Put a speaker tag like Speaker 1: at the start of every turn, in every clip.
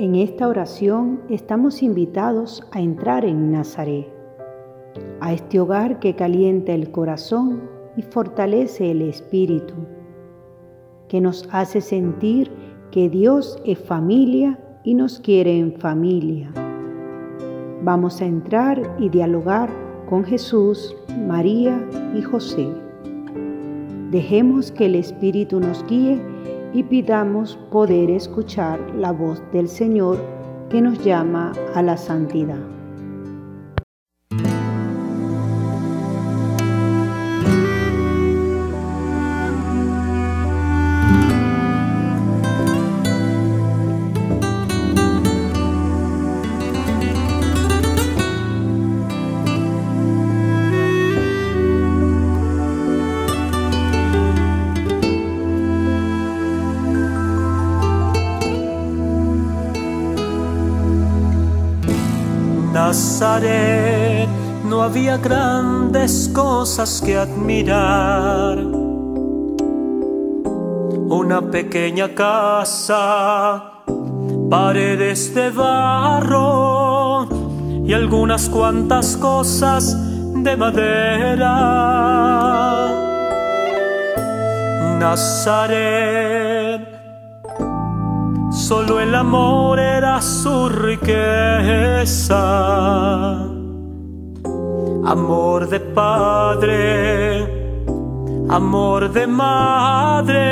Speaker 1: En esta oración estamos invitados a entrar en Nazaret, a este hogar que calienta el corazón y fortalece el espíritu, que nos hace sentir que Dios es familia y nos quiere en familia. Vamos a entrar y dialogar con Jesús, María y José. Dejemos que el Espíritu nos guíe y pidamos poder escuchar la voz del Señor que nos llama a la santidad.
Speaker 2: No había grandes cosas que admirar. Una pequeña casa, paredes de barro y algunas cuantas cosas de madera. Nazaret Solo el amor era su riqueza. Amor de padre, amor de madre,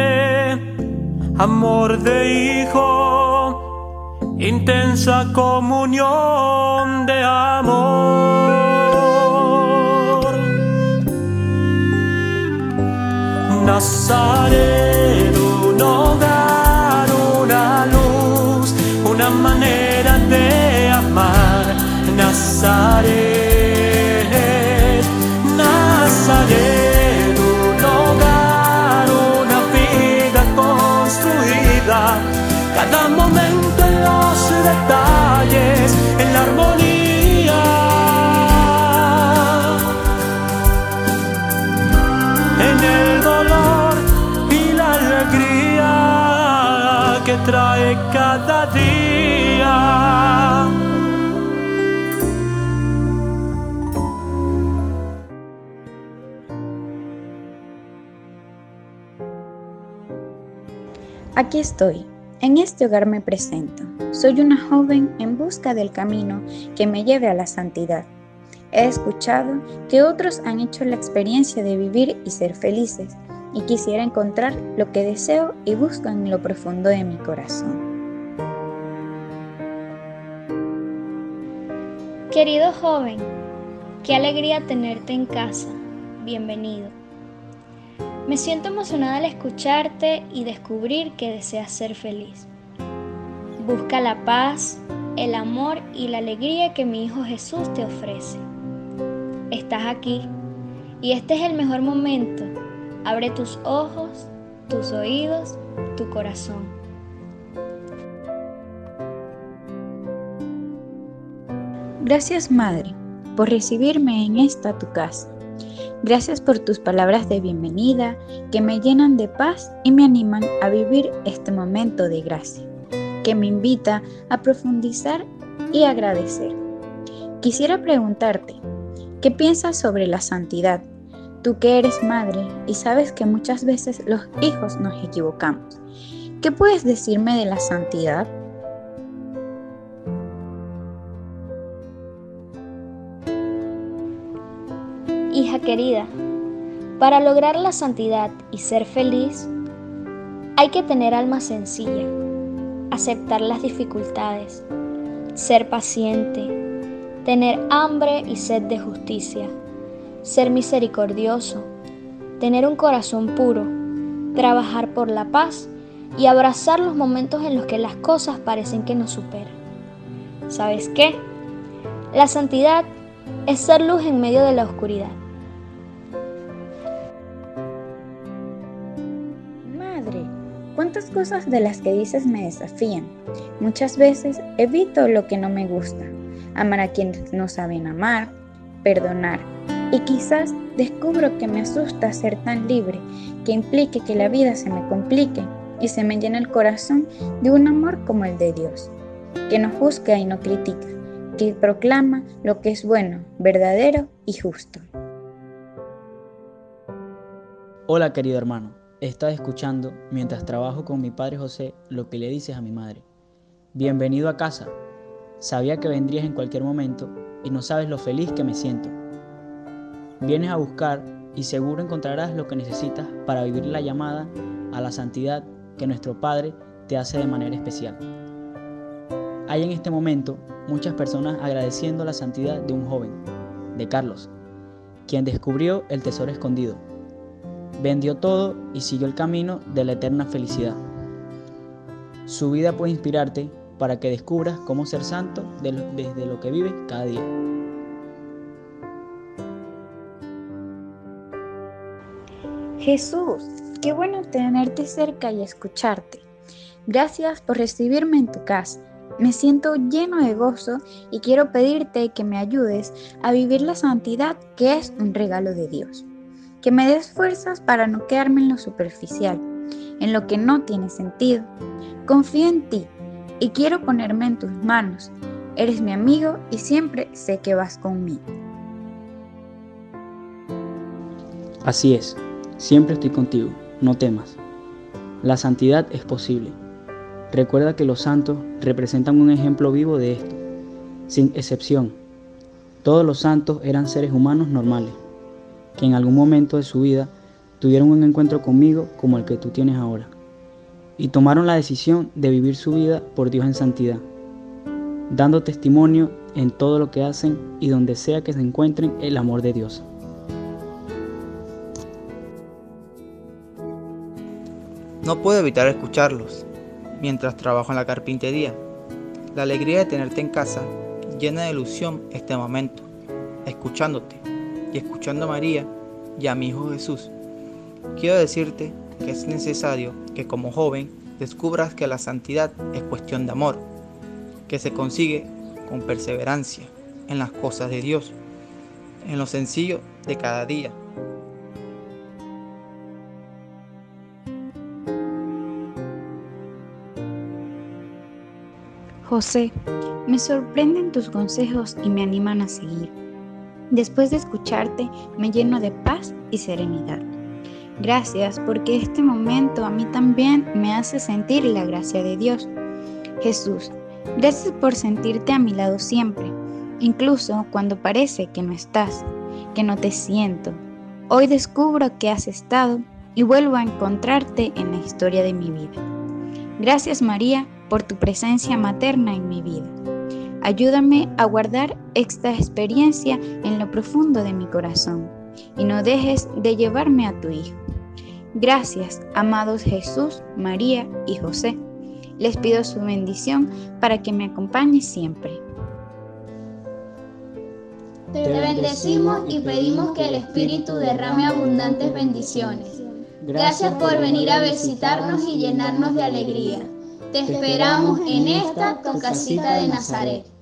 Speaker 2: amor de hijo, intensa comunión de amor. Nazaret, trae cada día.
Speaker 3: Aquí estoy. En este hogar me presento. Soy una joven en busca del camino que me lleve a la santidad. He escuchado que otros han hecho la experiencia de vivir y ser felices y quisiera encontrar lo que deseo y busco en lo profundo de mi corazón.
Speaker 4: Querido joven, qué alegría tenerte en casa. Bienvenido. Me siento emocionada al escucharte y descubrir que deseas ser feliz. Busca la paz, el amor y la alegría que mi Hijo Jesús te ofrece. Estás aquí y este es el mejor momento. Abre tus ojos, tus oídos, tu corazón.
Speaker 3: Gracias Madre por recibirme en esta tu casa. Gracias por tus palabras de bienvenida que me llenan de paz y me animan a vivir este momento de gracia, que me invita a profundizar y agradecer. Quisiera preguntarte, ¿qué piensas sobre la santidad? Tú que eres madre y sabes que muchas veces los hijos nos equivocamos. ¿Qué puedes decirme de la santidad?
Speaker 4: Hija querida, para lograr la santidad y ser feliz, hay que tener alma sencilla, aceptar las dificultades, ser paciente, tener hambre y sed de justicia, ser misericordioso, tener un corazón puro, trabajar por la paz y abrazar los momentos en los que las cosas parecen que nos superan. ¿Sabes qué? La santidad es ser luz en medio de la oscuridad.
Speaker 3: ¿Cuántas cosas de las que dices me desafían? Muchas veces evito lo que no me gusta, amar a quienes no saben amar, perdonar, y quizás descubro que me asusta ser tan libre que implique que la vida se me complique y se me llene el corazón de un amor como el de Dios. que no juzga y no critica, que proclama lo que es bueno, verdadero y justo.
Speaker 5: Hola querido hermano, estás escuchando mientras trabajo con mi padre José lo que le dices a mi madre. Bienvenido a casa. Sabía que vendrías en cualquier momento y no sabes lo feliz que me siento. Vienes a buscar y seguro encontrarás lo que necesitas para vivir la llamada a la santidad que nuestro Padre te hace de manera especial. Hay en este momento muchas personas agradeciendo la santidad de un joven, de Carlos, quien descubrió el tesoro escondido. Vendió todo y siguió el camino de la eterna felicidad. Su vida puede inspirarte para que descubras cómo ser santo desde lo que vives cada día.
Speaker 3: Jesús, qué bueno tenerte cerca y escucharte. Gracias por recibirme en tu casa. Me siento lleno de gozo y quiero pedirte que me ayudes a vivir la santidad que es un regalo de Dios. Que me des fuerzas para no quedarme en lo superficial, en lo que no tiene sentido. Confío en ti y quiero ponerme en tus manos. Eres mi amigo y siempre sé que vas conmigo.
Speaker 5: Así es, siempre estoy contigo, no temas. La santidad es posible. Recuerda que los santos representan un ejemplo vivo de esto, sin excepción. Todos los santos eran seres humanos normales, que en algún momento de su vida tuvieron un encuentro conmigo como el que tú tienes ahora y tomaron la decisión de vivir su vida por Dios en santidad, dando testimonio en todo lo que hacen y donde sea que se encuentren el amor de Dios.
Speaker 6: No puedo evitar escucharlos mientras trabajo en la carpintería. La alegría de tenerte en casa llena de ilusión este momento, escuchándote y escuchando a María y a mi Hijo Jesús. Quiero decirte que es necesario que como joven descubras que la santidad es cuestión de amor, que se consigue con perseverancia en las cosas de Dios, en lo sencillo de cada día.
Speaker 3: José, me sorprenden tus consejos y me animan a seguir. Después de escucharte, me lleno de paz y serenidad. Gracias porque este momento a mí también me hace sentir la gracia de Dios. Jesús, gracias por sentirte a mi lado siempre, incluso cuando parece que no estás, que no te siento. Hoy descubro que has estado y vuelvo a encontrarte en la historia de mi vida. Gracias María por tu presencia materna en mi vida. Ayúdame a guardar esta experiencia en lo profundo de mi corazón y no dejes de llevarme a tu Hijo. Gracias, amados Jesús, María y José. Les pido su bendición para que me acompañe siempre.
Speaker 7: Te bendecimos y pedimos que el Espíritu derrame abundantes bendiciones. Gracias por venir a visitarnos y llenarnos de alegría. Te esperamos en esta tu casita de Nazaret.